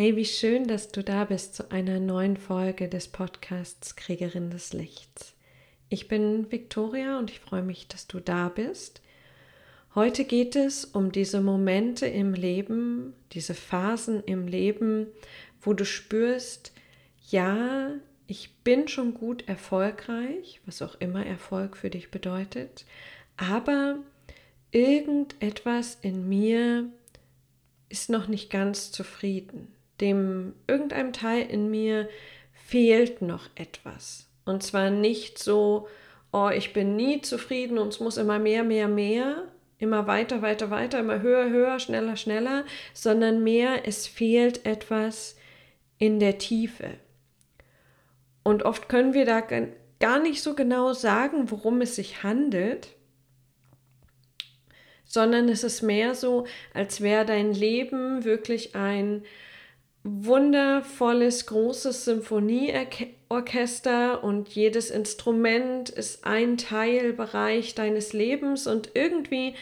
Hey, wie schön, dass du da bist zu einer neuen Folge des Podcasts Kriegerin des Lichts. Ich bin Victoria und ich freue mich, dass du da bist. Heute geht es um diese Momente im Leben, diese Phasen im Leben, wo du spürst, ja, ich bin schon gut erfolgreich, was auch immer Erfolg für dich bedeutet, aber irgendetwas in mir ist noch nicht ganz zufrieden dem irgendeinem Teil in mir fehlt noch etwas. Und zwar nicht so, oh, ich bin nie zufrieden und es muss immer mehr, mehr, mehr, immer weiter, weiter, weiter, immer höher, höher, schneller, schneller, sondern mehr, es fehlt etwas in der Tiefe. Und oft können wir da gar nicht so genau sagen, worum es sich handelt, sondern es ist mehr so, als wäre dein Leben wirklich ein wundervolles, großes Symphonieorchester und jedes Instrument ist ein Teilbereich deines Lebens und irgendwie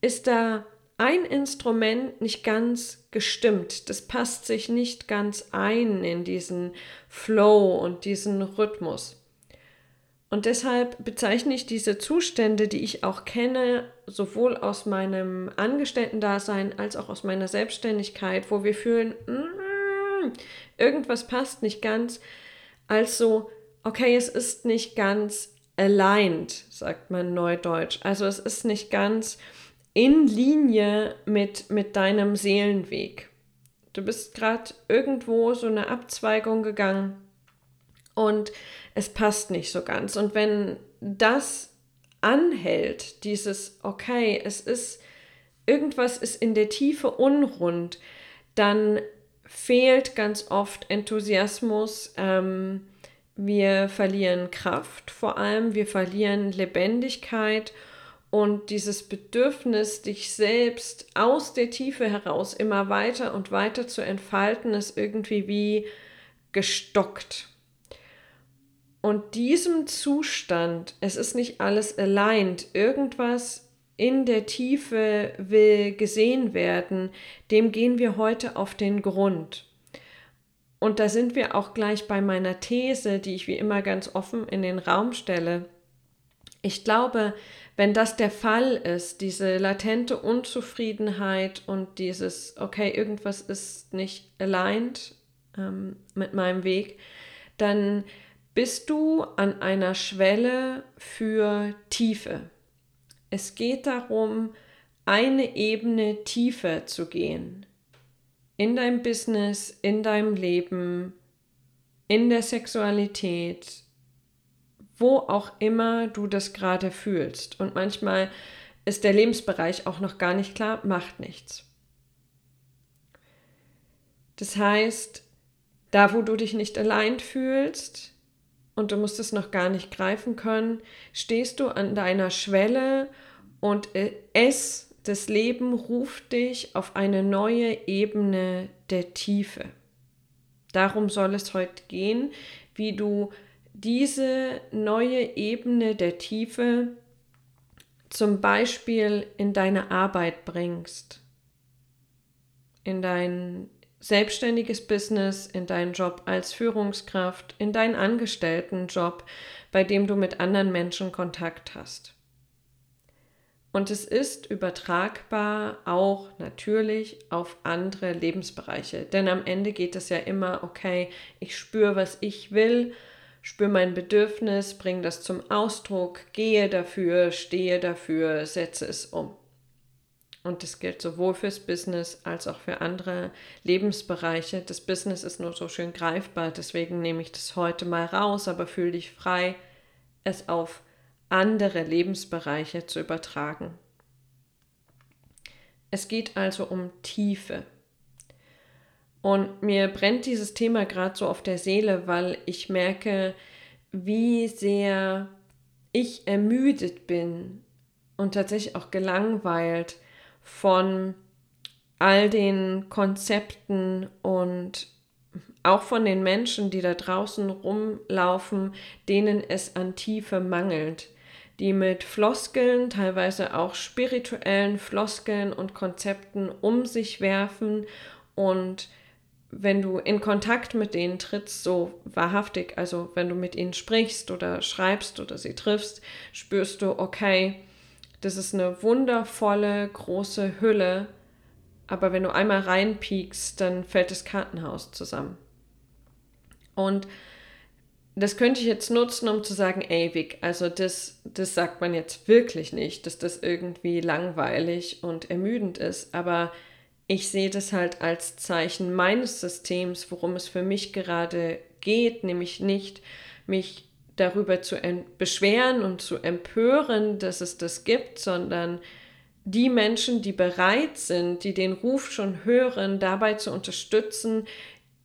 ist da ein Instrument nicht ganz gestimmt. Das passt sich nicht ganz ein in diesen Flow und diesen Rhythmus. Und deshalb bezeichne ich diese Zustände, die ich auch kenne, sowohl aus meinem Angestellten-Dasein als auch aus meiner Selbstständigkeit, wo wir fühlen, mm, irgendwas passt nicht ganz, als so, okay, es ist nicht ganz aligned, sagt man neudeutsch. Also es ist nicht ganz in Linie mit, mit deinem Seelenweg. Du bist gerade irgendwo so eine Abzweigung gegangen und es passt nicht so ganz. Und wenn das anhält, dieses, okay, es ist, irgendwas ist in der Tiefe unrund, dann fehlt ganz oft Enthusiasmus. Ähm, wir verlieren Kraft, vor allem wir verlieren Lebendigkeit und dieses Bedürfnis, dich selbst aus der Tiefe heraus immer weiter und weiter zu entfalten, ist irgendwie wie gestockt. Und diesem Zustand, es ist nicht alles aligned, irgendwas in der Tiefe will gesehen werden, dem gehen wir heute auf den Grund. Und da sind wir auch gleich bei meiner These, die ich wie immer ganz offen in den Raum stelle. Ich glaube, wenn das der Fall ist, diese latente Unzufriedenheit und dieses, okay, irgendwas ist nicht aligned ähm, mit meinem Weg, dann bist du an einer Schwelle für Tiefe. Es geht darum, eine Ebene tiefer zu gehen. In deinem Business, in deinem Leben, in der Sexualität, wo auch immer du das gerade fühlst. Und manchmal ist der Lebensbereich auch noch gar nicht klar, macht nichts. Das heißt, da wo du dich nicht allein fühlst und du musst es noch gar nicht greifen können, stehst du an deiner Schwelle und äh, es, das Leben, ruft dich auf eine neue Ebene der Tiefe. Darum soll es heute gehen, wie du diese neue Ebene der Tiefe zum Beispiel in deine Arbeit bringst, in dein selbstständiges Business, in deinen Job als Führungskraft, in deinen Angestelltenjob, bei dem du mit anderen Menschen Kontakt hast. Und es ist übertragbar auch natürlich auf andere Lebensbereiche. Denn am Ende geht es ja immer, okay, ich spüre, was ich will, spüre mein Bedürfnis, bringe das zum Ausdruck, gehe dafür, stehe dafür, setze es um. Und das gilt sowohl fürs Business als auch für andere Lebensbereiche. Das Business ist nur so schön greifbar, deswegen nehme ich das heute mal raus, aber fühle dich frei, es auf andere Lebensbereiche zu übertragen. Es geht also um Tiefe. Und mir brennt dieses Thema gerade so auf der Seele, weil ich merke, wie sehr ich ermüdet bin und tatsächlich auch gelangweilt von all den Konzepten und auch von den Menschen, die da draußen rumlaufen, denen es an Tiefe mangelt die mit Floskeln, teilweise auch spirituellen Floskeln und Konzepten um sich werfen und wenn du in Kontakt mit denen trittst, so wahrhaftig, also wenn du mit ihnen sprichst oder schreibst oder sie triffst, spürst du, okay, das ist eine wundervolle große Hülle, aber wenn du einmal reinpiekst, dann fällt das Kartenhaus zusammen. Und das könnte ich jetzt nutzen, um zu sagen, ewig. Also das, das sagt man jetzt wirklich nicht, dass das irgendwie langweilig und ermüdend ist. Aber ich sehe das halt als Zeichen meines Systems, worum es für mich gerade geht, nämlich nicht mich darüber zu beschweren und zu empören, dass es das gibt, sondern die Menschen, die bereit sind, die den Ruf schon hören, dabei zu unterstützen,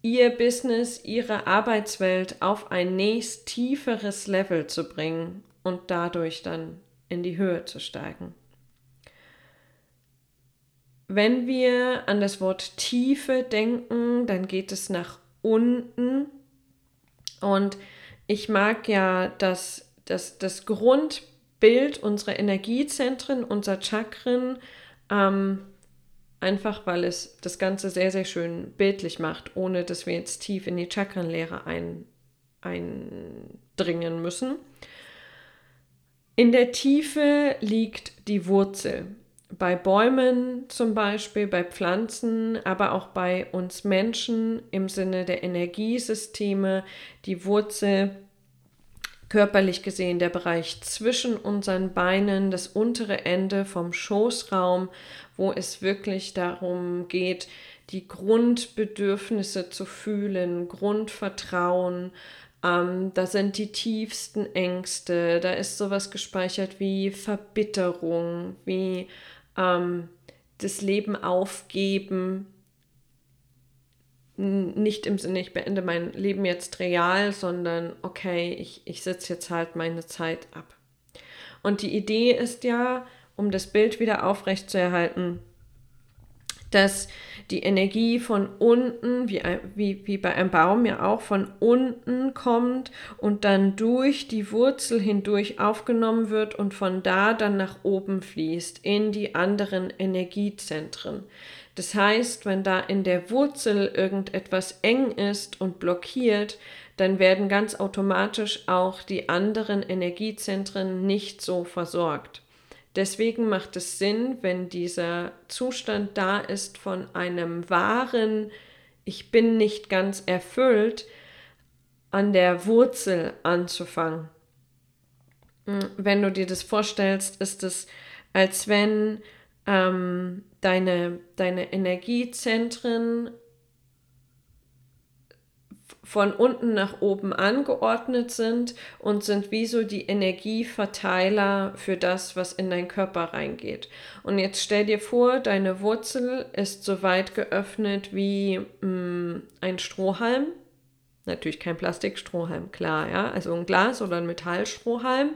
ihr Business, ihre Arbeitswelt auf ein nächst tieferes Level zu bringen und dadurch dann in die Höhe zu steigen. Wenn wir an das Wort Tiefe denken, dann geht es nach unten. Und ich mag ja das, das, das Grundbild unserer Energiezentren, unserer Chakren, ähm, Einfach weil es das Ganze sehr, sehr schön bildlich macht, ohne dass wir jetzt tief in die Chakrenlehre ein, eindringen müssen. In der Tiefe liegt die Wurzel. Bei Bäumen zum Beispiel, bei Pflanzen, aber auch bei uns Menschen im Sinne der Energiesysteme, die Wurzel körperlich gesehen der Bereich zwischen unseren Beinen, das untere Ende vom Schoßraum, wo es wirklich darum geht, die Grundbedürfnisse zu fühlen, Grundvertrauen. Ähm, da sind die tiefsten Ängste, da ist sowas gespeichert wie Verbitterung, wie ähm, das Leben aufgeben, nicht im Sinne, ich beende mein Leben jetzt real, sondern okay, ich, ich sitze jetzt halt meine Zeit ab. Und die Idee ist ja, um das Bild wieder aufrechtzuerhalten, dass die Energie von unten, wie, wie, wie bei einem Baum ja auch, von unten kommt und dann durch die Wurzel hindurch aufgenommen wird und von da dann nach oben fließt in die anderen Energiezentren. Das heißt, wenn da in der Wurzel irgendetwas eng ist und blockiert, dann werden ganz automatisch auch die anderen Energiezentren nicht so versorgt. Deswegen macht es Sinn, wenn dieser Zustand da ist von einem wahren Ich bin nicht ganz erfüllt, an der Wurzel anzufangen. Hm, wenn du dir das vorstellst, ist es, als wenn ähm, deine, deine Energiezentren von unten nach oben angeordnet sind und sind wie so die Energieverteiler für das, was in deinen Körper reingeht. Und jetzt stell dir vor, deine Wurzel ist so weit geöffnet wie mh, mm, ein Strohhalm Natürlich kein Plastikstrohhalm, klar, ja, also ein Glas oder ein Metallstrohhalm.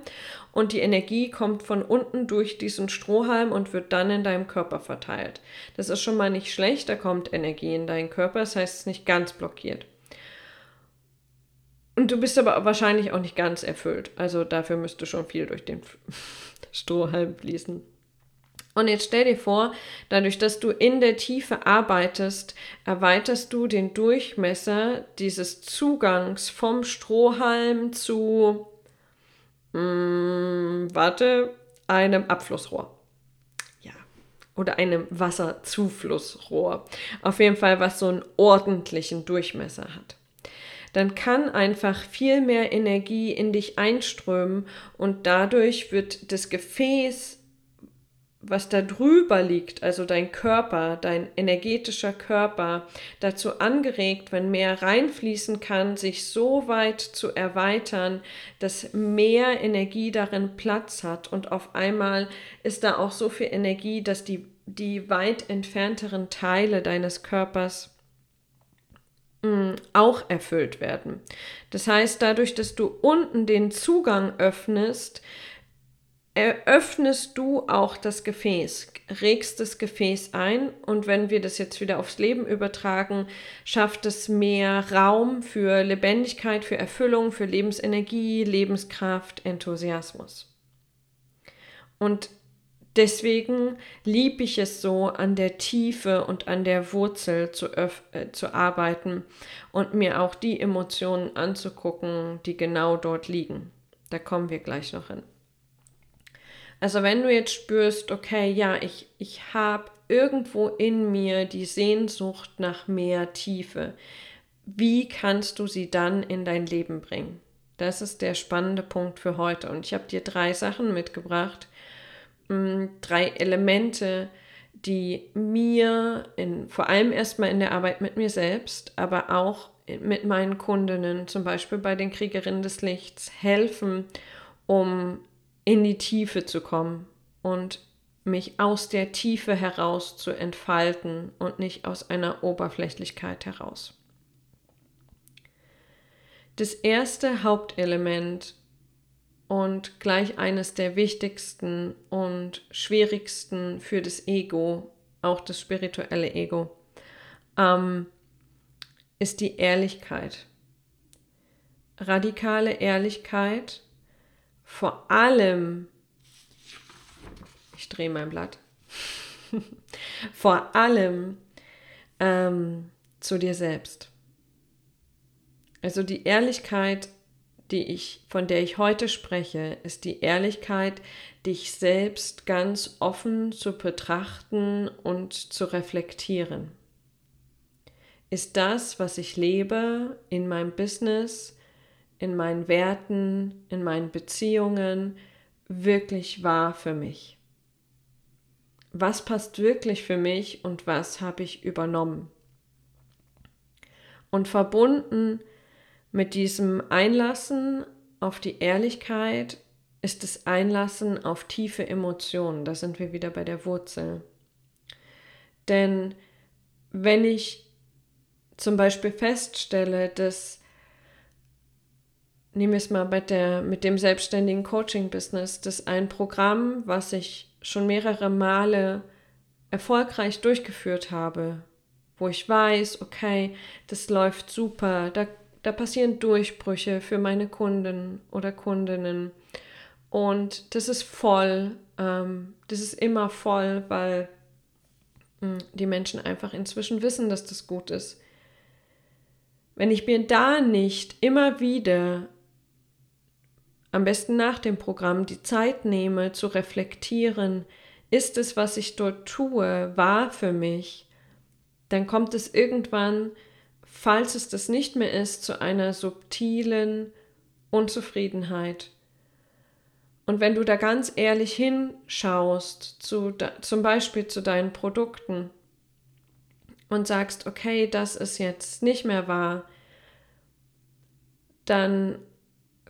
Und die Energie kommt von unten durch diesen Strohhalm und wird dann in deinem Körper verteilt. Das ist schon mal nicht schlecht, da kommt Energie in deinen Körper, das heißt, es ist nicht ganz blockiert. Und du bist aber wahrscheinlich auch nicht ganz erfüllt. Also dafür müsste schon viel durch den Strohhalm fließen. Und jetzt stell dir vor, dadurch, dass du in der Tiefe arbeitest, erweiterst du den Durchmesser dieses Zugangs vom Strohhalm zu, mh, hm, warte, einem Abflussrohr. Ja. Oder einem Wasserzuflussrohr. Auf jeden Fall, was so einen ordentlichen Durchmesser hat dann kann einfach viel mehr Energie in dich einströmen und dadurch wird das Gefäß was da drüber liegt, also dein Körper, dein energetischer Körper, dazu angeregt, wenn mehr reinfließen kann, sich so weit zu erweitern, dass mehr Energie darin Platz hat. Und auf einmal ist da auch so viel Energie, dass die, die weit entfernteren Teile deines Körpers auch erfüllt werden. Das heißt, dadurch, dass du unten den Zugang öffnest, eröffnest du auch das Gefäß, regst das Gefäß ein und wenn wir das jetzt wieder aufs Leben übertragen, schafft es mehr Raum für Lebendigkeit, für Erfüllung, für Lebensenergie, Lebenskraft, Enthusiasmus. Und Deswegen liebe ich es so, an der Tiefe und an der Wurzel zu, äh, zu arbeiten und mir auch die Emotionen anzugucken, die genau dort liegen. Da kommen wir gleich noch hin. Also wenn du jetzt spürst, okay, ja, ich, ich habe irgendwo in mir die Sehnsucht nach mehr Tiefe, wie kannst du sie dann in dein Leben bringen? Das ist der spannende Punkt für heute. Und ich habe dir drei Sachen mitgebracht, mm, drei Elemente, die mir in, vor allem erstmal in der Arbeit mit mir selbst, aber auch mit meinen Kundinnen, zum Beispiel bei den Kriegerinnen des Lichts, helfen, um in die Tiefe zu kommen und mich aus der Tiefe heraus zu entfalten und nicht aus einer Oberflächlichkeit heraus. Das erste Hauptelement und gleich eines der wichtigsten und schwierigsten für das Ego, auch das spirituelle Ego, ähm, ist die Ehrlichkeit. Radikale Ehrlichkeit, vor allem, ich drehe mein Blatt, vor allem ähm, zu dir selbst. Also die Ehrlichkeit, die ich, von der ich heute spreche, ist die Ehrlichkeit, dich selbst ganz offen zu betrachten und zu reflektieren. Ist das, was ich lebe in meinem Business, in meinen Werten, in meinen Beziehungen, wirklich wahr für mich? Was passt wirklich für mich und was habe ich übernommen? Und verbunden mit diesem Einlassen auf die Ehrlichkeit ist das Einlassen auf tiefe Emotionen. Da sind wir wieder bei der Wurzel. Denn wenn ich zum Beispiel feststelle, dass, nehmen wir es mal mit, der, mit dem selbstständigen Coaching-Business, dass ein Programm, was ich schon mehrere Male erfolgreich durchgeführt habe, wo ich weiß, okay, das läuft super, da, da passieren Durchbrüche für meine Kunden oder Kundinnen. Und das ist voll, ähm, das ist immer voll, weil hm, die Menschen einfach inzwischen wissen, dass das gut ist. Wenn ich mir da nicht immer wieder, am besten nach dem Programm, die Zeit nehme zu reflektieren, ist es, was ich dort tue, wahr für mich, dann kommt es irgendwann, falls es das nicht mehr ist, zu einer subtilen Unzufriedenheit. Und wenn du da ganz ehrlich hinschaust, zu, zum Beispiel zu deinen Produkten, und sagst, okay, das ist jetzt nicht mehr wahr, dann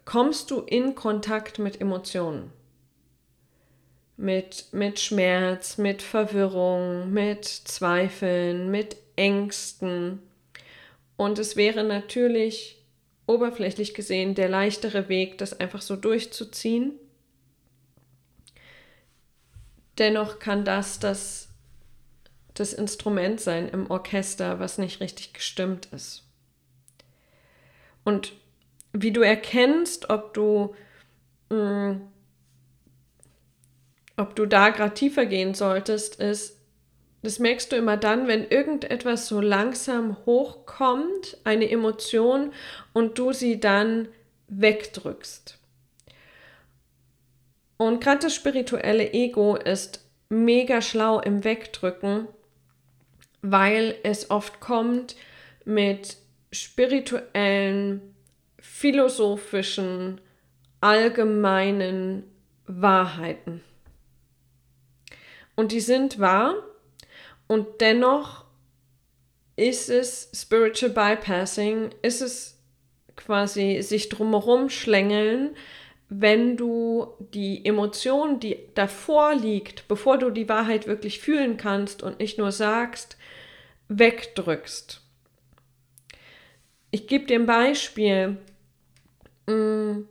kommst du in Kontakt mit Emotionen. Mit, mit Schmerz, mit Verwirrung, mit Zweifeln, mit Ängsten. Und es wäre natürlich oberflächlich gesehen der leichtere Weg, das einfach so durchzuziehen. Dennoch kann das das das Instrument sein im Orchester, was nicht richtig gestimmt ist. Und wie du erkennst, ob du, mh, mm, ob du da gerade tiefer gehen solltest, ist, das merkst du immer dann, wenn irgendetwas so langsam hochkommt, eine Emotion, und du sie dann wegdrückst. Und gerade das spirituelle Ego ist mega schlau im Wegdrücken, weil es oft kommt mit spirituellen, philosophischen, allgemeinen Wahrheiten. Und die sind wahr und dennoch ist es Spiritual Bypassing, ist es quasi sich drumherum schlängeln, wenn du die Emotion, die davor liegt, bevor du die Wahrheit wirklich fühlen kannst und nicht nur sagst, wegdrückst. Ich gebe dir ein Beispiel. Mm,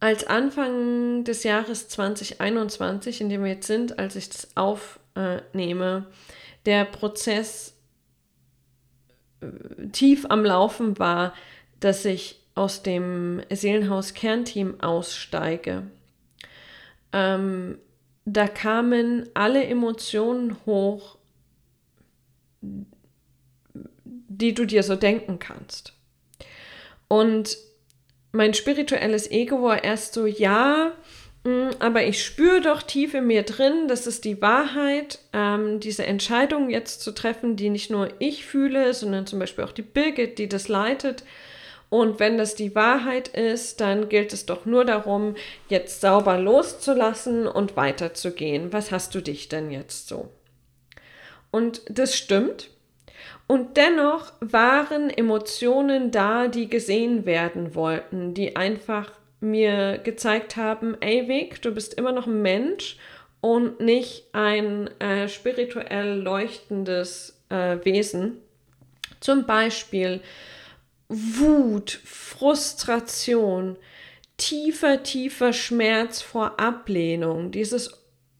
als Anfang des Jahres 2021, in dem wir jetzt sind, als ich das aufnehme, der Prozess äh, tief am Laufen war, dass ich aus dem Seelenhaus Kernteam aussteige, ähm, da kamen alle Emotionen hoch, die du dir so denken kannst. Und mein spirituelles Ego war erst so, ja, aber ich spüre doch tief in mir drin, das ist die Wahrheit, ähm, diese Entscheidung jetzt zu treffen, die nicht nur ich fühle, sondern zum Beispiel auch die Birgit, die das leitet. Und wenn das die Wahrheit ist, dann gilt es doch nur darum, jetzt sauber loszulassen und weiterzugehen. Was hast du dich denn jetzt so? Und das stimmt. Und dennoch waren Emotionen da, die gesehen werden wollten, die einfach mir gezeigt haben, ey Weg, du bist immer noch ein Mensch und nicht ein äh, spirituell leuchtendes äh, Wesen. Zum Beispiel Wut, Frustration, tiefer, tiefer Schmerz vor Ablehnung, dieses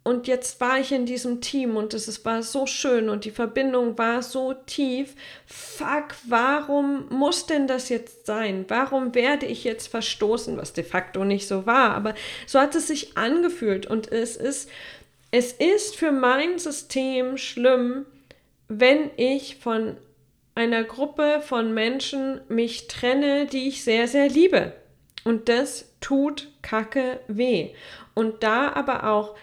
und jetzt war ich in diesem Team und es war so schön und die Verbindung war so tief. Fuck, warum muss denn das jetzt sein? Warum werde ich jetzt verstoßen, was de facto nicht so war, aber so hat es sich angefühlt und es ist es ist für mein System schlimm, wenn ich von einer Gruppe von Menschen mich trenne, die ich sehr, sehr liebe. Und das tut kacke weh. Und da aber auch,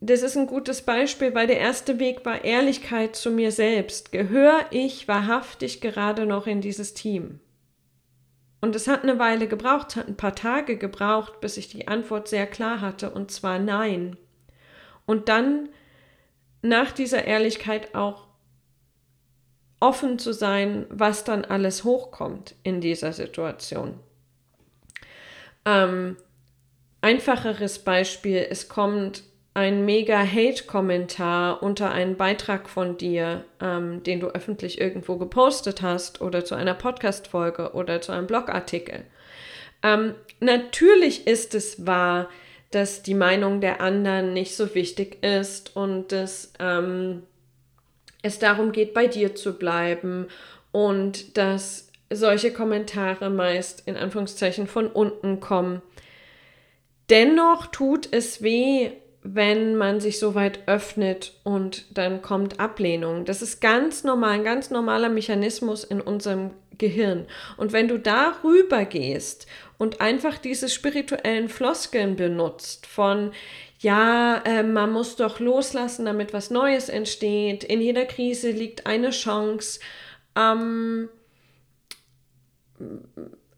das ist ein gutes Beispiel, weil der erste Weg war Ehrlichkeit zu mir selbst. Gehöre ich wahrhaftig gerade noch in dieses Team? Und es hat eine Weile gebraucht, hat ein paar Tage gebraucht, bis ich die Antwort sehr klar hatte, und zwar nein. Und dann nach dieser Ehrlichkeit auch offen zu sein, was dann alles hochkommt in dieser Situation. Ähm, einfacheres Beispiel, es kommt ein mega Hate-Kommentar unter einen Beitrag von dir, ähm, den du öffentlich irgendwo gepostet hast oder zu einer Podcast-Folge oder zu einem Blogartikel. Ähm, natürlich ist es wahr, dass die Meinung der anderen nicht so wichtig ist und dass ähm, es darum geht, bei dir zu bleiben und dass solche Kommentare meist in Anführungszeichen von unten kommen. Dennoch tut es weh, wenn man sich so weit öffnet und dann kommt Ablehnung. Das ist ganz normal, ein ganz normaler Mechanismus in unserem Gehirn. Und wenn du darüber gehst und einfach diese spirituellen Floskeln benutzt von, ja, äh, man muss doch loslassen, damit was Neues entsteht. In jeder Krise liegt eine Chance. Ähm,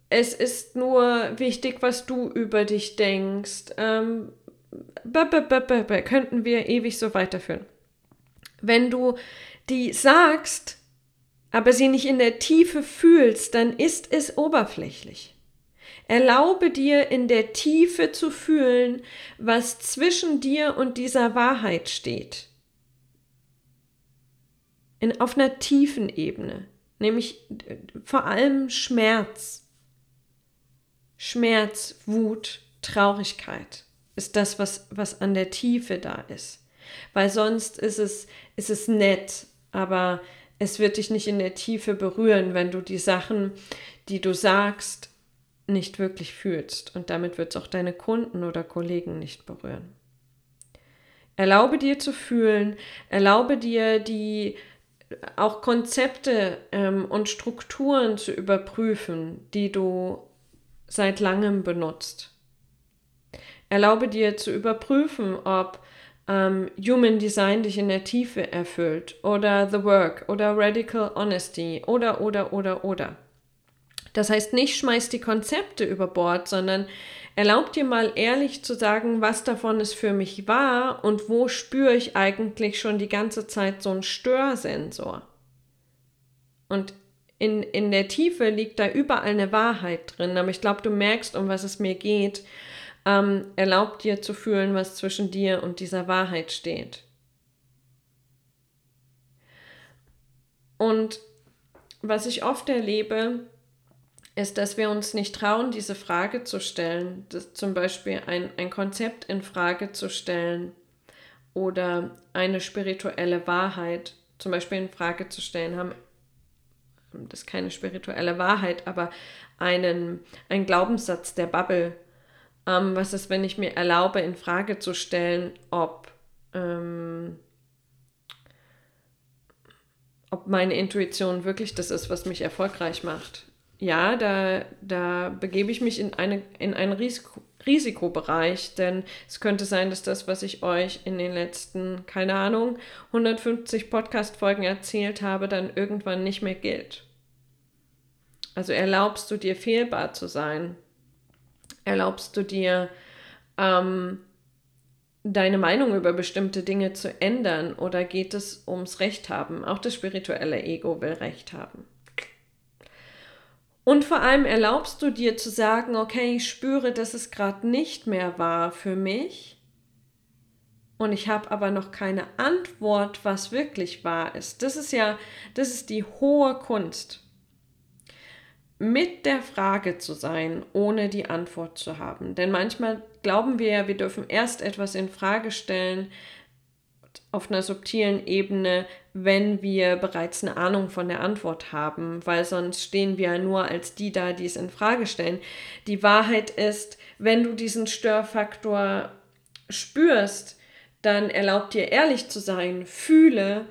es ist nur wichtig, was du über dich denkst. Ähm, könnten wir ewig so weiterführen. Wenn du die sagst, aber sie nicht in der Tiefe fühlst, dann ist es oberflächlich. Erlaube dir in der Tiefe zu fühlen, was zwischen dir und dieser Wahrheit steht. In, auf einer tiefen Ebene, nämlich vor allem Schmerz. Schmerz, Wut, Traurigkeit ist das, was, was an der Tiefe da ist. Weil sonst ist es, ist es nett, aber es wird dich nicht in der Tiefe berühren, wenn du die Sachen, die du sagst, nicht wirklich fühlst und damit wird es auch deine Kunden oder Kollegen nicht berühren. Erlaube dir zu fühlen, erlaube dir die auch Konzepte ähm, und Strukturen zu überprüfen, die du seit langem benutzt. Erlaube dir zu überprüfen, ob ähm, Human Design dich in der Tiefe erfüllt oder The Work oder Radical Honesty oder oder oder oder. Das heißt, nicht schmeiß die Konzepte über Bord, sondern erlaub dir mal ehrlich zu sagen, was davon ist für mich wahr und wo spüre ich eigentlich schon die ganze Zeit so einen Störsensor. Und in, in der Tiefe liegt da überall eine Wahrheit drin, aber ich glaube, du merkst, um was es mir geht. Ähm, erlaub dir zu fühlen, was zwischen dir und dieser Wahrheit steht. Und was ich oft erlebe, ist, dass wir uns nicht trauen, diese Frage zu stellen, das, zum Beispiel ein, ein Konzept in Frage zu stellen oder eine spirituelle Wahrheit zum Beispiel in Frage zu stellen, haben das ist keine spirituelle Wahrheit, aber einen, ein Glaubenssatz der Bubble Ähm, was ist, wenn ich mir erlaube, in Frage zu stellen, ob, ähm, ob meine Intuition wirklich das ist, was mich erfolgreich macht? Ja, da, da begebe ich mich in, eine, in einen Risiko, Risikobereich, denn es könnte sein, dass das, was ich euch in den letzten, keine Ahnung, 150 Podcast-Folgen erzählt habe, dann irgendwann nicht mehr gilt. Also erlaubst du dir fehlbar zu sein? Erlaubst du dir ähm, deine Meinung über bestimmte Dinge zu ändern oder geht es ums Recht haben? Auch das spirituelle Ego will Recht haben. Und vor allem erlaubst du dir zu sagen, okay, ich spüre, dass es gerade nicht mehr war für mich. Und ich habe aber noch keine Antwort, was wirklich wahr ist. Das ist ja, das ist die hohe Kunst. Mit der Frage zu sein, ohne die Antwort zu haben. Denn manchmal glauben wir ja, wir dürfen erst etwas in Frage stellen, auf einer subtilen Ebene, wenn wir bereits eine Ahnung von der Antwort haben, weil sonst stehen wir ja nur als die da, die es in Frage stellen. Die Wahrheit ist, wenn du diesen Störfaktor spürst, dann erlaub dir ehrlich zu sein, fühle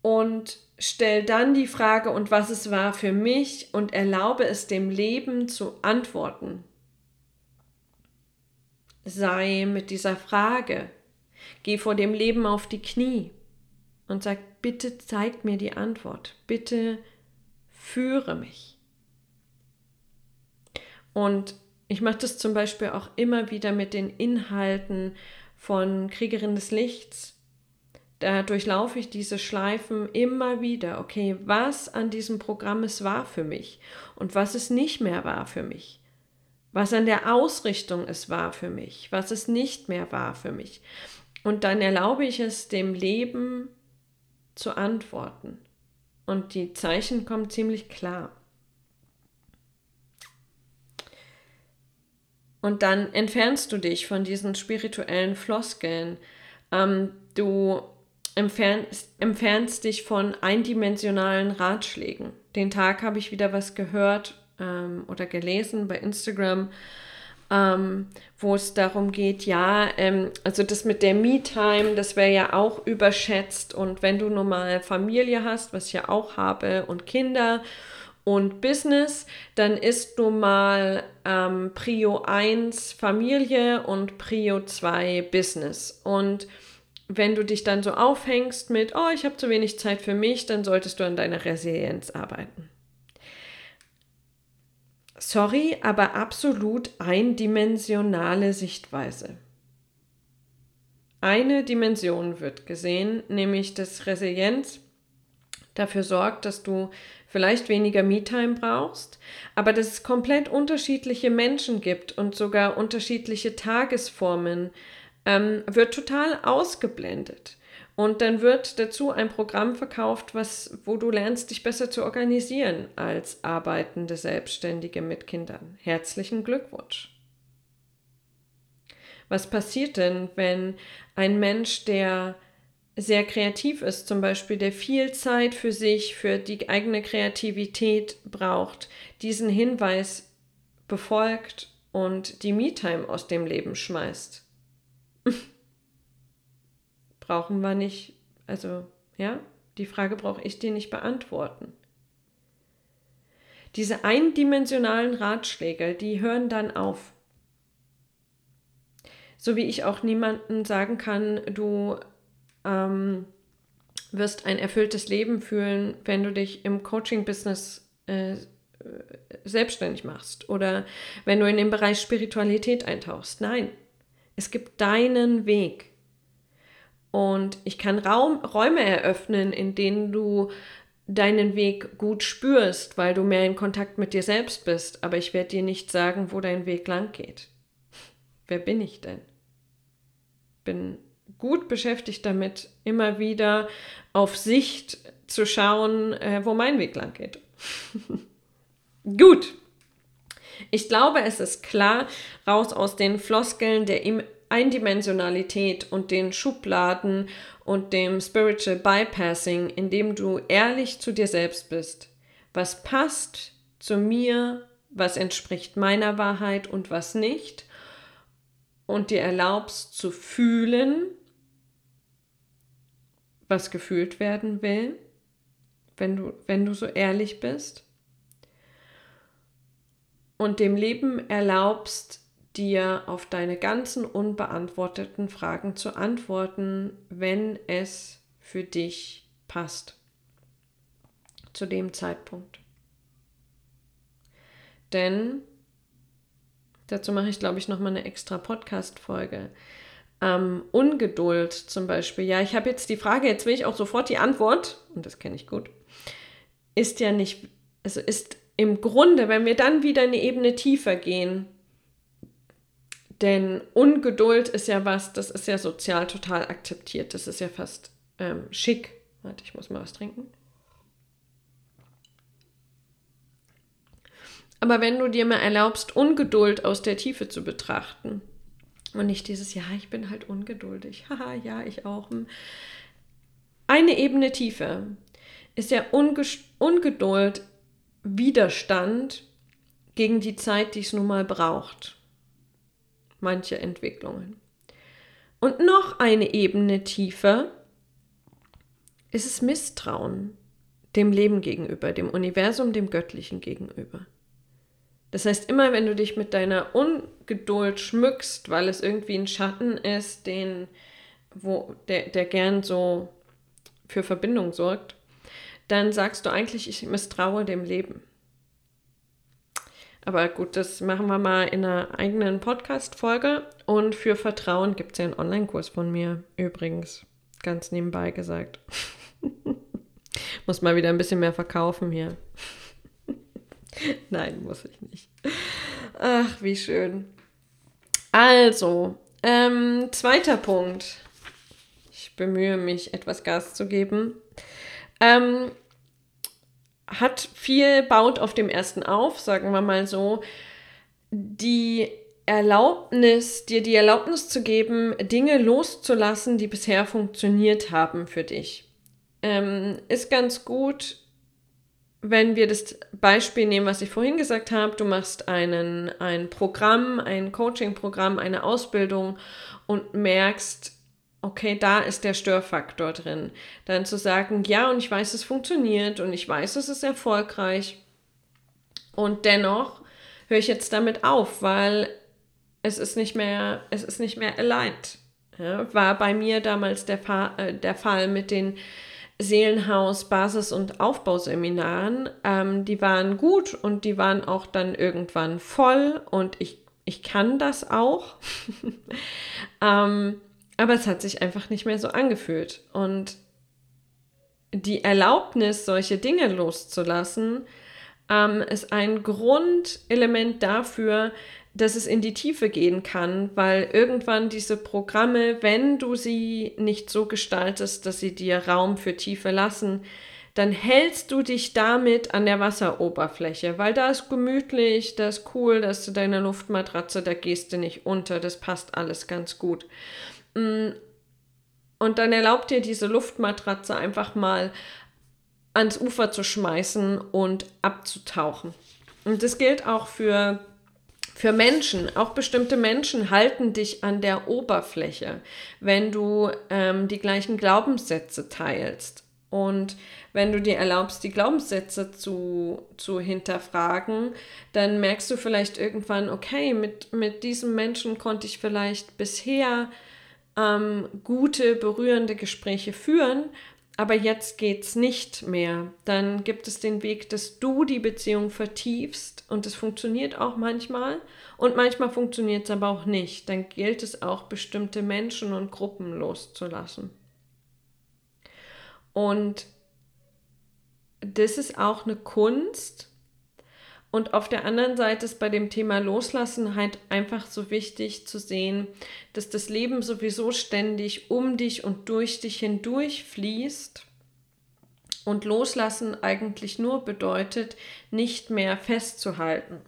und stell dann die Frage, und was es war für mich, und erlaube es dem Leben zu antworten. Sei mit dieser Frage Geh vor dem Leben auf die Knie und sag, bitte zeig mir die Antwort, bitte führe mich. Und ich mache das zum Beispiel auch immer wieder mit den Inhalten von Kriegerin des Lichts. Da durchlaufe ich diese Schleifen immer wieder. Okay, was an diesem Programm es war für mich und was es nicht mehr war für mich. Was an der Ausrichtung es war für mich, was es nicht mehr war für mich. Und dann erlaube ich es dem Leben zu antworten. Und die Zeichen kommen ziemlich klar. Und dann entfernst du dich von diesen spirituellen Floskeln. Ähm, du entfernst, entfernst dich von eindimensionalen Ratschlägen. Den Tag habe ich wieder was gehört ähm, oder gelesen bei Instagram ähm, wo es darum geht, ja, ähm, also das mit der Me-Time, das wäre ja auch überschätzt. Und wenn du nun mal Familie hast, was ich ja auch habe, und Kinder und Business, dann ist nun mal ähm, Prio 1 Familie und Prio 2 Business. Und wenn du dich dann so aufhängst mit, oh, ich habe zu wenig Zeit für mich, dann solltest du an deiner Resilienz arbeiten sorry, aber absolut eindimensionale Sichtweise. Eine Dimension wird gesehen, nämlich dass Resilienz dafür sorgt, dass du vielleicht weniger Me-Time brauchst, aber dass es komplett unterschiedliche Menschen gibt und sogar unterschiedliche Tagesformen, ähm, wird total ausgeblendet. Und dann wird dazu ein Programm verkauft, was, wo du lernst, dich besser zu organisieren als arbeitende Selbstständige mit Kindern. Herzlichen Glückwunsch. Was passiert denn, wenn ein Mensch, der sehr kreativ ist, zum Beispiel, der viel Zeit für sich, für die eigene Kreativität braucht, diesen Hinweis befolgt und die Me-Time aus dem Leben schmeißt? brauchen wir nicht, also ja, die Frage brauche ich dir nicht beantworten. Diese eindimensionalen Ratschläge, die hören dann auf. So wie ich auch niemandem sagen kann, du ähm, wirst ein erfülltes Leben fühlen, wenn du dich im Coaching-Business äh, selbstständig machst oder wenn du in den Bereich Spiritualität eintauchst. Nein, es gibt deinen Weg. Und ich kann Raum, Räume eröffnen, in denen du deinen Weg gut spürst, weil du mehr in Kontakt mit dir selbst bist. Aber ich werde dir nicht sagen, wo dein Weg lang geht. Wer bin ich denn? Bin gut beschäftigt damit, immer wieder auf Sicht zu schauen, äh, wo mein Weg lang geht. gut. Ich glaube, es ist klar, raus aus den Floskeln der Eindimensionalität und den Schubladen und dem Spiritual Bypassing, indem du ehrlich zu dir selbst bist. Was passt zu mir, was entspricht meiner Wahrheit und was nicht. und dir erlaubst zu fühlen, was gefühlt werden will, wenn du, wenn du so ehrlich bist. Und dem Leben erlaubst, dir auf deine ganzen unbeantworteten Fragen zu antworten, wenn es für dich passt. Zu dem Zeitpunkt. Denn dazu mache ich, glaube ich, nochmal eine extra Podcast-Folge. Ähm, Ungeduld zum Beispiel. Ja, ich habe jetzt die Frage, jetzt will ich auch sofort die Antwort, und das kenne ich gut, ist ja nicht, also ist im Grunde, wenn wir dann wieder eine Ebene tiefer gehen, denn Ungeduld ist ja was, das ist ja sozial total akzeptiert. Das ist ja fast ähm, schick. Warte, ich muss mal was trinken. Aber wenn du dir mal erlaubst, Ungeduld aus der Tiefe zu betrachten und nicht dieses, ja, ich bin halt ungeduldig, haha, ja, ich auch. Hm. Eine Ebene tiefer ist ja Unge Ungeduld Widerstand gegen die Zeit, die es nun mal braucht manche Entwicklungen. Und noch eine Ebene tiefer ist es Misstrauen dem Leben gegenüber, dem Universum, dem Göttlichen gegenüber. Das heißt, immer wenn du dich mit deiner Ungeduld schmückst, weil es irgendwie ein Schatten ist, den, wo, der, der gern so für Verbindung sorgt, dann sagst du eigentlich, ich misstraue dem Leben. Aber gut, das machen wir mal in einer eigenen Podcast-Folge. Und für Vertrauen gibt es ja einen Online-Kurs von mir, übrigens. Ganz nebenbei gesagt. muss mal wieder ein bisschen mehr verkaufen hier. Nein, muss ich nicht. Ach, wie schön. Also, ähm, zweiter Punkt. Ich bemühe mich, etwas Gas zu geben. Ähm, hat viel, baut auf dem ersten auf, sagen wir mal so. Die Erlaubnis, dir die Erlaubnis zu geben, Dinge loszulassen, die bisher funktioniert haben für dich. Ähm, ist ganz gut, wenn wir das Beispiel nehmen, was ich vorhin gesagt habe. Du machst einen, ein Programm, ein Coaching-Programm, eine Ausbildung und merkst, okay, da ist der Störfaktor drin. Dann zu sagen, ja, und ich weiß, es funktioniert und ich weiß, es ist erfolgreich. Und dennoch höre ich jetzt damit auf, weil es ist nicht mehr, es ist nicht mehr aligned. Ja, war bei mir damals der, Fa äh, der Fall mit den Seelenhaus, Basis- und Aufbauseminaren. Ähm, die waren gut und die waren auch dann irgendwann voll und ich, ich kann das auch. ähm, aber es hat sich einfach nicht mehr so angefühlt. Und die Erlaubnis, solche Dinge loszulassen, ähm, ist ein Grundelement dafür, dass es in die Tiefe gehen kann, weil irgendwann diese Programme, wenn du sie nicht so gestaltest, dass sie dir Raum für Tiefe lassen, dann hältst du dich damit an der Wasseroberfläche, weil da ist gemütlich, da ist cool, da ist deine Luftmatratze, da gehst du nicht unter, das passt alles ganz gut. Mm, und dann erlaubt dir diese Luftmatratze einfach mal ans Ufer zu schmeißen und abzutauchen. Und das gilt auch für, für Menschen. Auch bestimmte Menschen halten dich an der Oberfläche, wenn du ähm, die gleichen Glaubenssätze teilst. Und wenn du dir erlaubst, die Glaubenssätze zu, zu hinterfragen, dann merkst du vielleicht irgendwann, okay, mit, mit diesem Menschen konnte ich vielleicht bisher ähm, gute, berührende Gespräche führen, aber jetzt geht's nicht mehr. Dann gibt es den Weg, dass du die Beziehung vertiefst und es funktioniert auch manchmal und manchmal funktioniert es aber auch nicht. Dann gilt es auch, bestimmte Menschen und Gruppen loszulassen. Und das ist auch eine Kunst, und auf der anderen Seite ist bei dem Thema Loslassen halt einfach so wichtig zu sehen, dass das Leben sowieso ständig um dich und durch dich hindurch fließt. Und loslassen eigentlich nur bedeutet, nicht mehr festzuhalten.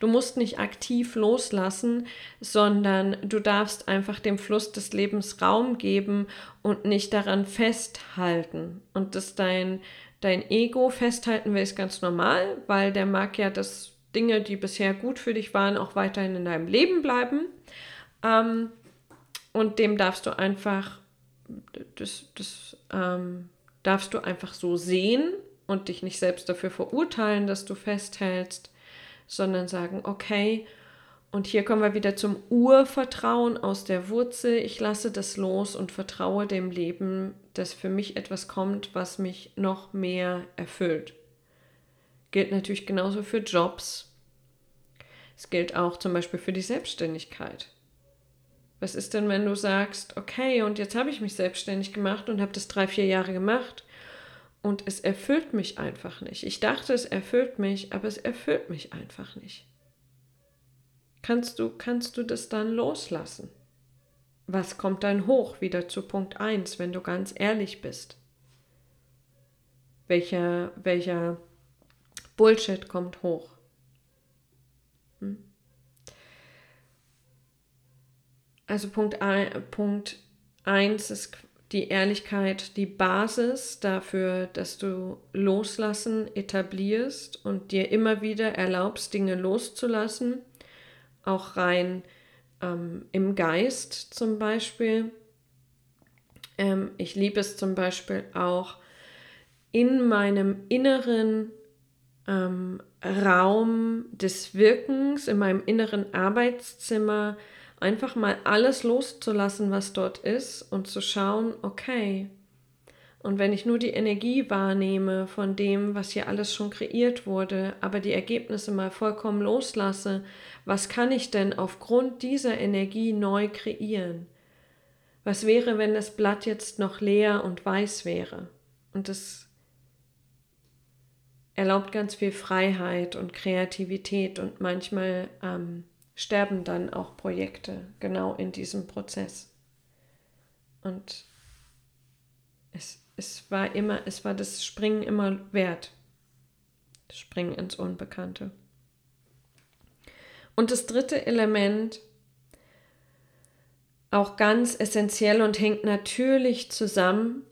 Du musst nicht aktiv loslassen, sondern du darfst einfach dem Fluss des Lebens Raum geben und nicht daran festhalten. Und dass dein dein Ego festhalten will, ist ganz normal, weil der mag ja, dass Dinge, die bisher gut für dich waren, auch weiterhin in deinem Leben bleiben. Ähm, und dem darfst du einfach, das, das ähm, darfst du einfach so sehen und dich nicht selbst dafür verurteilen, dass du festhältst, sondern sagen, okay, und hier kommen wir wieder zum Urvertrauen aus der Wurzel. Ich lasse das los und vertraue dem Leben, dass für mich etwas kommt, was mich noch mehr erfüllt. Gilt natürlich genauso für Jobs. Es gilt auch zum Beispiel für die Selbstständigkeit. Was ist denn, wenn du sagst, okay, und jetzt habe ich mich selbstständig gemacht und habe das drei, vier Jahre gemacht und es erfüllt mich einfach nicht. Ich dachte, es erfüllt mich, aber es erfüllt mich einfach nicht. Kannst du, kannst du das dann loslassen? Was kommt dann hoch? Wieder zu Punkt 1, wenn du ganz ehrlich bist. Welcher, welcher Bullshit kommt hoch? Hm? Also Punkt 1 Punkt ist die Ehrlichkeit die Basis dafür, dass du Loslassen etablierst und dir immer wieder erlaubst, Dinge loszulassen, auch rein ähm, im Geist zum Beispiel. Ähm, ich liebe es zum Beispiel auch in meinem inneren ähm, Raum des Wirkens, in meinem inneren Arbeitszimmer, einfach mal alles loszulassen, was dort ist und zu schauen, okay, und wenn ich nur die Energie wahrnehme von dem, was hier alles schon kreiert wurde, aber die Ergebnisse mal vollkommen loslasse, was kann ich denn aufgrund dieser Energie neu kreieren? Was wäre, wenn das Blatt jetzt noch leer und weiß wäre? Und das erlaubt ganz viel Freiheit und Kreativität und manchmal ähm, sterben dann auch Projekte genau in diesem Prozess. Und es, es war immer, es war das Springen immer wert. Das Springen ins Unbekannte. Und das dritte Element, auch ganz essentiell und hängt natürlich zusammen,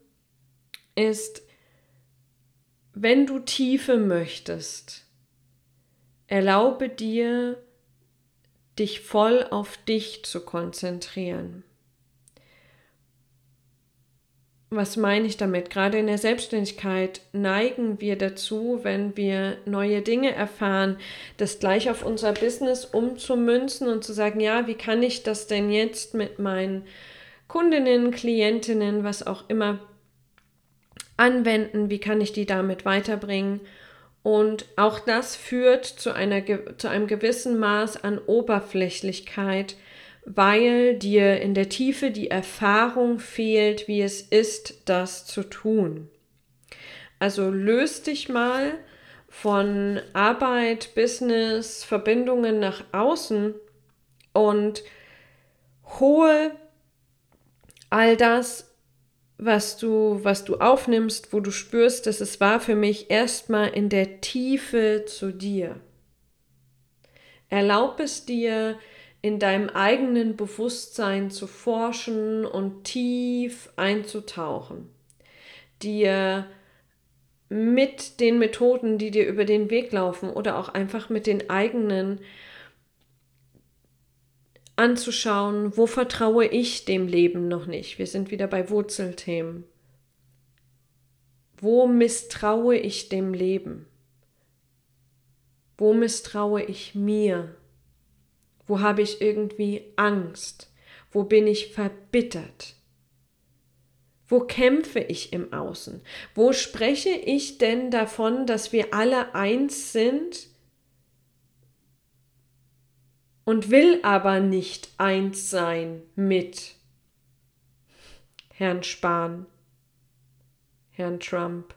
ist, wenn du Tiefe möchtest, erlaube dir, dich voll auf dich zu konzentrieren. Was meine ich damit? Gerade in der Selbstständigkeit neigen wir dazu, wenn wir neue Dinge erfahren, das gleich auf unser Business umzumünzen und zu sagen, ja, wie kann ich das denn jetzt mit meinen Kundinnen, Klientinnen, was auch immer anwenden, wie kann ich die damit weiterbringen? Und auch das führt zu, einer, zu einem gewissen Maß an Oberflächlichkeit, weil dir in der Tiefe die Erfahrung fehlt, wie es ist, das zu tun. Also löst dich mal von Arbeit, Business, Verbindungen nach außen und hole all das was du, was du aufnimmst, wo du spürst, dass es war für mich erstmal in der Tiefe zu dir. Erlaub es dir, in deinem eigenen Bewusstsein zu forschen und tief einzutauchen. Dir mit den Methoden, die dir über den Weg laufen oder auch einfach mit den eigenen anzuschauen, wo vertraue ich dem Leben noch nicht. Wir sind wieder bei Wurzelthemen. Wo misstraue ich dem Leben? Wo misstraue ich mir? Wo habe ich irgendwie Angst? Wo bin ich verbittert? Wo kämpfe ich im Außen? Wo spreche ich denn davon, dass wir alle eins sind und will aber nicht eins sein mit Herrn Spahn, Herrn Trump.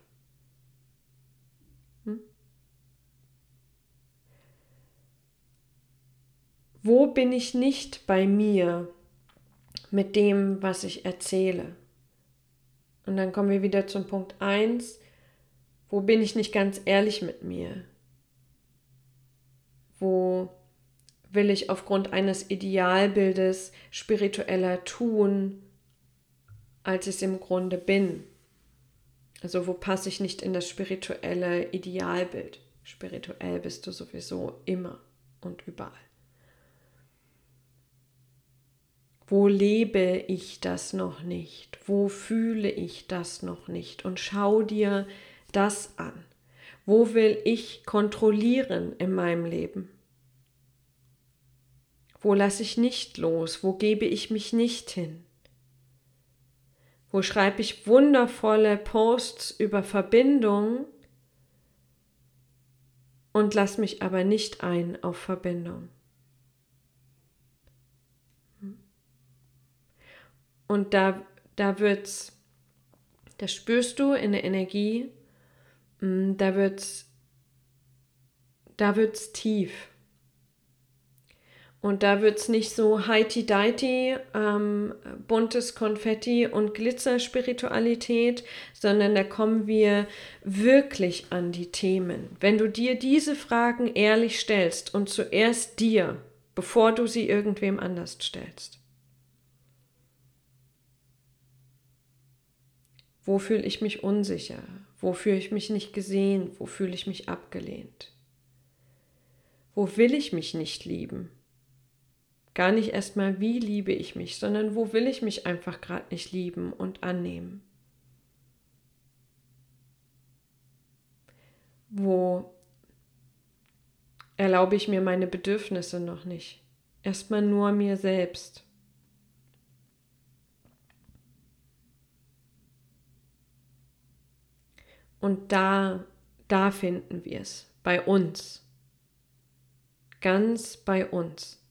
Wo bin ich nicht bei mir mit dem, was ich erzähle? Und dann kommen wir wieder zum Punkt 1. Wo bin ich nicht ganz ehrlich mit mir? Wo will ich aufgrund eines Idealbildes spiritueller tun, als ich es im Grunde bin. Also wo passe ich nicht in das spirituelle Idealbild? Spirituell bist du sowieso immer und überall. Wo lebe ich das noch nicht? Wo fühle ich das noch nicht? Und schau dir das an. Wo will ich kontrollieren in meinem Leben? Wo lasse ich nicht los? Wo gebe ich mich nicht hin? Wo schreibe ich wundervolle Posts über Verbindung und lass mich aber nicht ein auf Verbindung? Und da, da wird's, das spürst du in der Energie, mm, da wird's, da wird's tief. Und da wird es nicht so heiti-deiti, ähm, buntes Konfetti und Glitzer-Spiritualität, sondern da kommen wir wirklich an die Themen. Wenn du dir diese Fragen ehrlich stellst und zuerst dir, bevor du sie irgendwem anders stellst. Wo fühle ich mich unsicher? Wo fühle ich mich nicht gesehen? Wo fühle ich mich abgelehnt? Wo will ich mich nicht lieben? Gar nicht erstmal, wie liebe ich mich, sondern wo will ich mich einfach gerade nicht lieben und annehmen? Wo erlaube ich mir meine Bedürfnisse noch nicht? Erstmal nur mir selbst. Und da, da finden wir es, bei uns, ganz bei uns.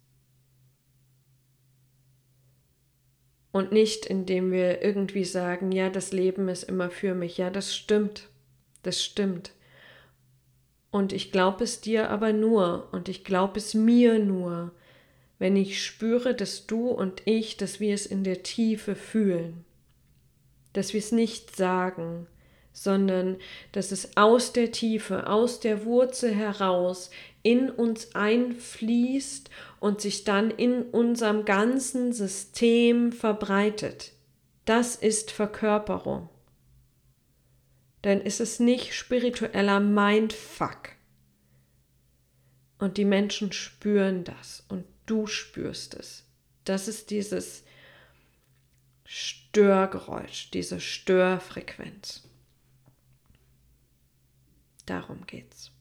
Und nicht, indem wir irgendwie sagen, ja, das Leben ist immer für mich. Ja, das stimmt, das stimmt. Und ich glaube es dir aber nur. Und ich glaube es mir nur, wenn ich spüre, dass du und ich, dass wir es in der Tiefe fühlen, dass wir es nicht sagen, sondern dass es aus der Tiefe, aus der Wurzel heraus in uns einfließt und sich dann in unserem ganzen System verbreitet. Das ist Verkörperung. Ist es nicht spiritueller Mindfuck. Und die Menschen spüren das und du spürst es. Das ist dieses Störgeräusch, diese Störfrequenz. Darum geht's.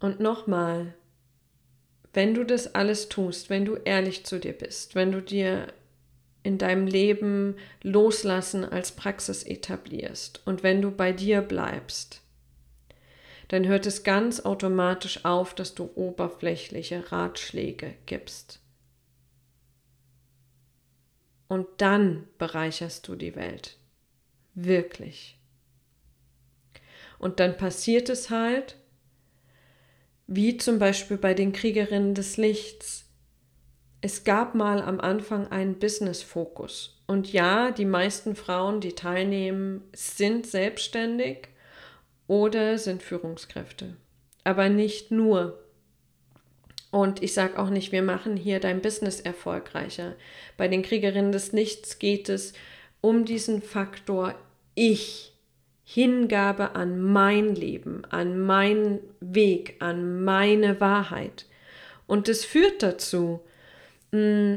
Und nochmal, wenn du das alles tust, wenn du ehrlich zu dir bist, wenn du dir in deinem Leben Loslassen als Praxis etablierst und wenn du bei dir bleibst, dann hört es ganz automatisch auf, dass du oberflächliche Ratschläge gibst. Und dann bereicherst du die Welt. Wirklich. Und dann passiert es halt, wie zum Beispiel bei den Kriegerinnen des Lichts. Es gab mal am Anfang einen Business-Fokus. Und ja, die meisten Frauen, die teilnehmen, sind selbstständig oder sind Führungskräfte. Aber nicht nur. Und ich sage auch nicht, wir machen hier dein Business erfolgreicher. Bei den Kriegerinnen des Lichts geht es um diesen Faktor ich, Hingabe an mein Leben, an meinen Weg, an meine Wahrheit. Und das führt dazu, mm,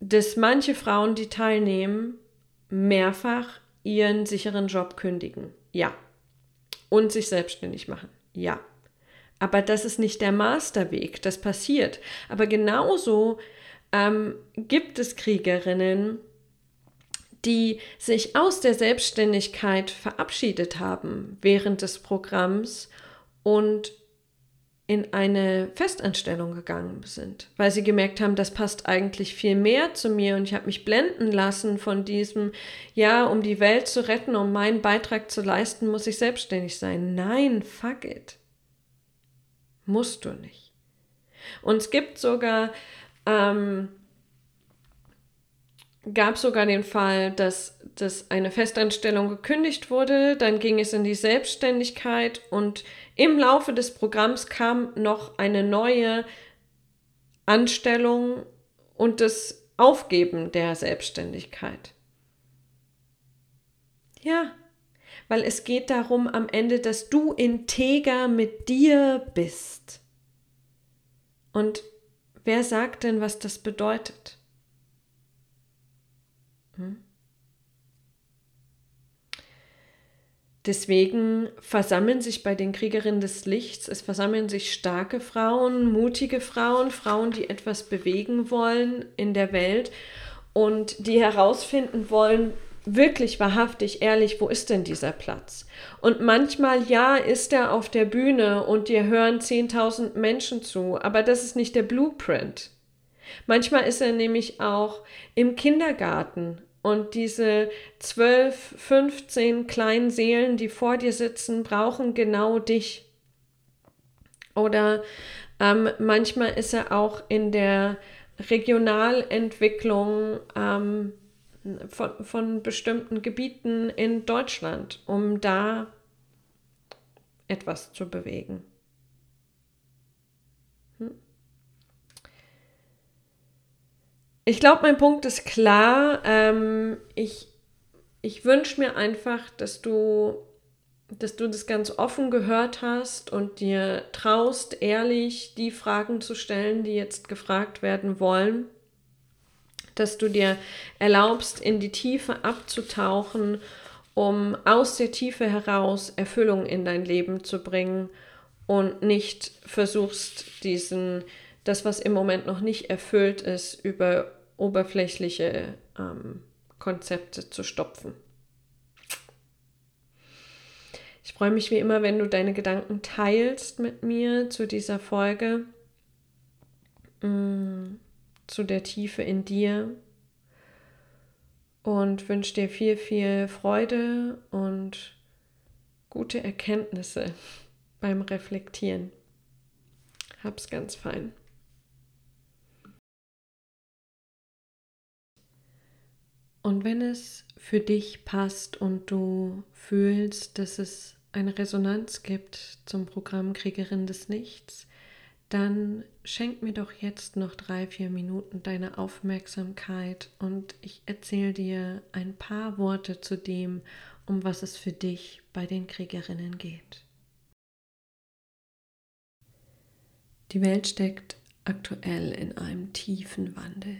dass manche Frauen, die teilnehmen, mehrfach ihren sicheren Job kündigen. Ja. Und sich selbstständig machen. Ja. Aber das ist nicht der Masterweg, das passiert. Aber genauso ähm, gibt es Kriegerinnen, die sich aus der Selbstständigkeit verabschiedet haben während des Programms und in eine Festanstellung gegangen sind, weil sie gemerkt haben, das passt eigentlich viel mehr zu mir und ich habe mich blenden lassen von diesem, ja, um die Welt zu retten, um meinen Beitrag zu leisten, muss ich selbstständig sein. Nein, fuck it. Musst du nicht. Und es gibt sogar ähm, gab sogar den Fall, dass, dass eine Festanstellung gekündigt wurde, dann ging es in die Selbstständigkeit und im Laufe des Programms kam noch eine neue Anstellung und das Aufgeben der Selbstständigkeit. Ja, weil es geht darum am Ende, dass du integer mit dir bist. Und wer sagt denn, was das bedeutet? Hm? Deswegen versammeln sich bei den Kriegerinnen des Lichts, es versammeln sich starke Frauen, mutige Frauen, Frauen, die etwas bewegen wollen in der Welt und die herausfinden wollen, wirklich wahrhaftig ehrlich, wo ist denn dieser Platz? Und manchmal, ja, ist er auf der Bühne und dir hören 10.000 Menschen zu, aber das ist nicht der Blueprint. Manchmal ist er nämlich auch im Kindergarten und diese 12, 15 kleinen Seelen, die vor dir sitzen, brauchen genau dich. Oder ähm, manchmal ist er auch in der Regionalentwicklung ähm, von, von bestimmten Gebieten in Deutschland, um da etwas zu bewegen. Ich glaube, mein Punkt ist klar. Ähm, ich ich wünsche mir einfach, dass du, dass du das ganz offen gehört hast und dir traust, ehrlich die Fragen zu stellen, die jetzt gefragt werden wollen dass du dir erlaubst, in die Tiefe abzutauchen, um aus der Tiefe heraus Erfüllung in dein Leben zu bringen und nicht versuchst, diesen, das, was im Moment noch nicht erfüllt ist, über oberflächliche ähm, Konzepte zu stopfen. Ich freue mich wie immer, wenn du deine Gedanken teilst mit mir zu dieser Folge. Mm zu der Tiefe in dir und wünsche dir viel, viel Freude und gute Erkenntnisse beim Reflektieren. Hab's ganz fein. Und wenn es für dich passt und du fühlst, dass es eine Resonanz gibt zum Programm Kriegerin des Nichts, dann schenk mir doch jetzt noch drei, vier Minuten deine Aufmerksamkeit und ich erzähle dir ein paar Worte zu dem, um was es für dich bei den Kriegerinnen geht. Die Welt steckt aktuell in einem tiefen Wandel.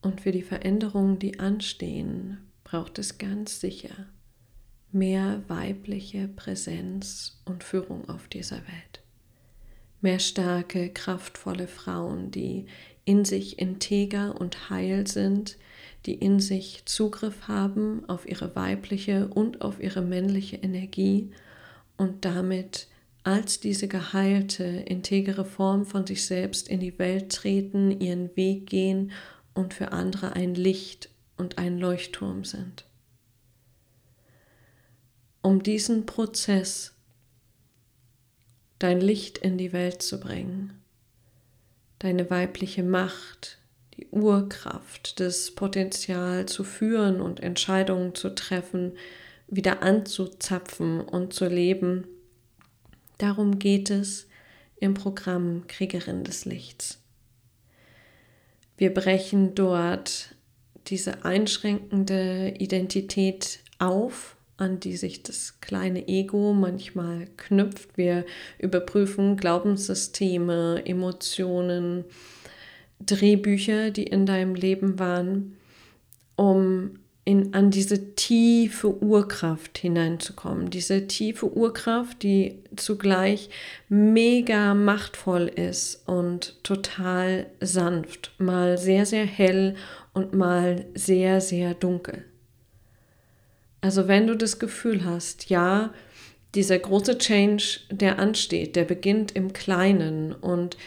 Und für die Veränderungen, die anstehen, braucht es ganz sicher mehr weibliche Präsenz und Führung auf dieser Welt. Mehr starke, kraftvolle Frauen, die in sich integer und heil sind, die in sich Zugriff haben auf ihre weibliche und auf ihre männliche Energie und damit als diese geheilte, integere Form von sich selbst in die Welt treten, ihren Weg gehen und für andere ein Licht und ein Leuchtturm sind. Um diesen Prozess dein Licht in die Welt zu bringen, deine weibliche Macht, die Urkraft, das Potenzial zu führen und Entscheidungen zu treffen, wieder anzuzapfen und zu leben. Darum geht es im Programm Kriegerin des Lichts. Wir brechen dort diese einschränkende Identität auf an die sich das kleine Ego manchmal knüpft. Wir überprüfen Glaubenssysteme, Emotionen, Drehbücher, die in deinem Leben waren, um in, an diese tiefe Urkraft hineinzukommen. Diese tiefe Urkraft, die zugleich mega machtvoll ist und total sanft, mal sehr, sehr hell und mal sehr, sehr dunkel. Also wenn du das Gefühl hast, ja, dieser große Change, der ansteht, der beginnt im Kleinen und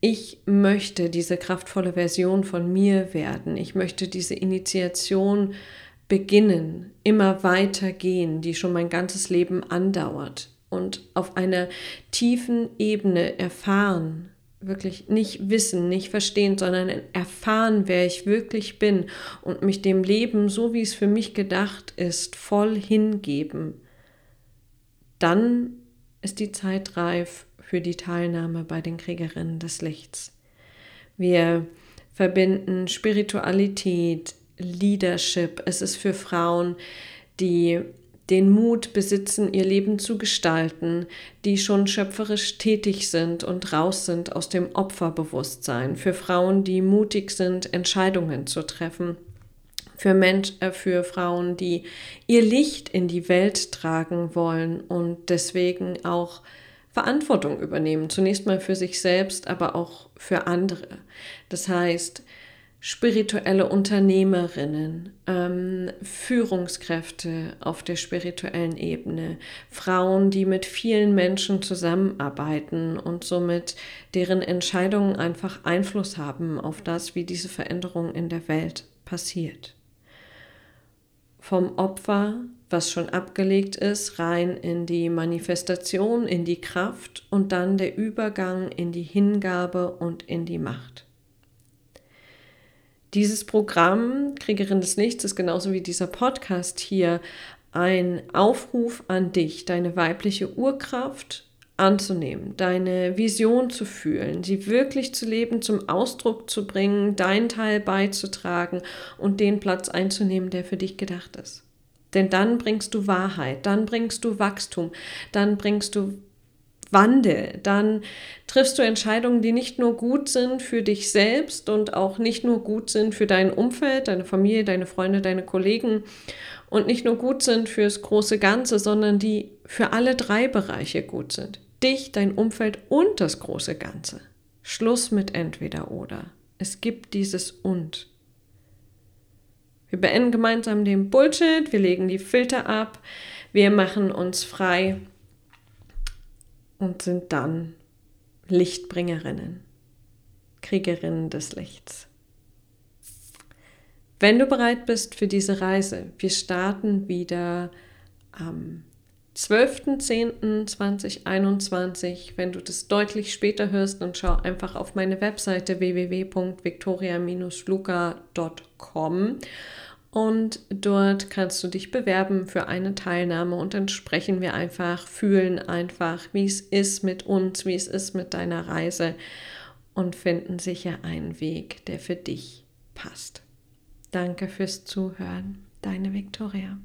ich möchte diese kraftvolle Version von mir werden. Ich möchte diese Initiation beginnen, immer weiter gehen, die schon mein ganzes Leben andauert und auf einer tiefen Ebene erfahren, wirklich nicht wissen, nicht verstehen, sondern erfahren, wer ich wirklich bin und mich dem Leben, so wie es für mich gedacht ist, voll hingeben, dann ist die Zeit reif für die Teilnahme bei den Kriegerinnen des Lichts. Wir verbinden Spiritualität, Leadership. Es ist für Frauen, die den Mut besitzen, ihr Leben zu gestalten, die schon schöpferisch tätig sind und raus sind aus dem Opferbewusstsein, für Frauen, die mutig sind, Entscheidungen zu treffen, für, Mensch, äh, für Frauen, die ihr Licht in die Welt tragen wollen und deswegen auch Verantwortung übernehmen, zunächst mal für sich selbst, aber auch für andere. Das heißt, spirituelle Unternehmerinnen, ähm, Führungskräfte auf der spirituellen Ebene, Frauen, die mit vielen Menschen zusammenarbeiten und somit deren Entscheidungen einfach Einfluss haben auf das, wie diese Veränderung in der Welt passiert. Vom Opfer, was schon abgelegt ist, rein in die Manifestation, in die Kraft und dann der Übergang in die Hingabe und in die Macht. Dieses Programm Kriegerin des Lichts ist genauso wie dieser Podcast hier ein Aufruf an dich, deine weibliche Urkraft anzunehmen, deine Vision zu fühlen, sie wirklich zu leben, zum Ausdruck zu bringen, deinen Teil beizutragen und den Platz einzunehmen, der für dich gedacht ist. Denn dann bringst du Wahrheit, dann bringst du Wachstum, dann bringst du Wandel, dann triffst du Entscheidungen, die nicht nur gut sind für dich selbst und auch nicht nur gut sind für dein Umfeld, deine Familie, deine Freunde, deine Kollegen und nicht nur gut sind fürs große Ganze, sondern die für alle drei Bereiche gut sind. Dich, dein Umfeld und das große Ganze. Schluss mit entweder oder. Es gibt dieses und. Wir beenden gemeinsam den Bullshit, wir legen die Filter ab, wir machen uns frei und sind dann Lichtbringerinnen, Kriegerinnen des Lichts. Wenn du bereit bist für diese Reise, wir starten wieder am 12.10.2021. Wenn du das deutlich später hörst, dann schau einfach auf meine Webseite www.victoria-luca.com und dort kannst du dich bewerben für eine Teilnahme und dann sprechen wir einfach, fühlen einfach, wie es ist mit uns, wie es ist mit deiner Reise und finden sicher einen Weg, der für dich passt. Danke fürs Zuhören, deine Victoria.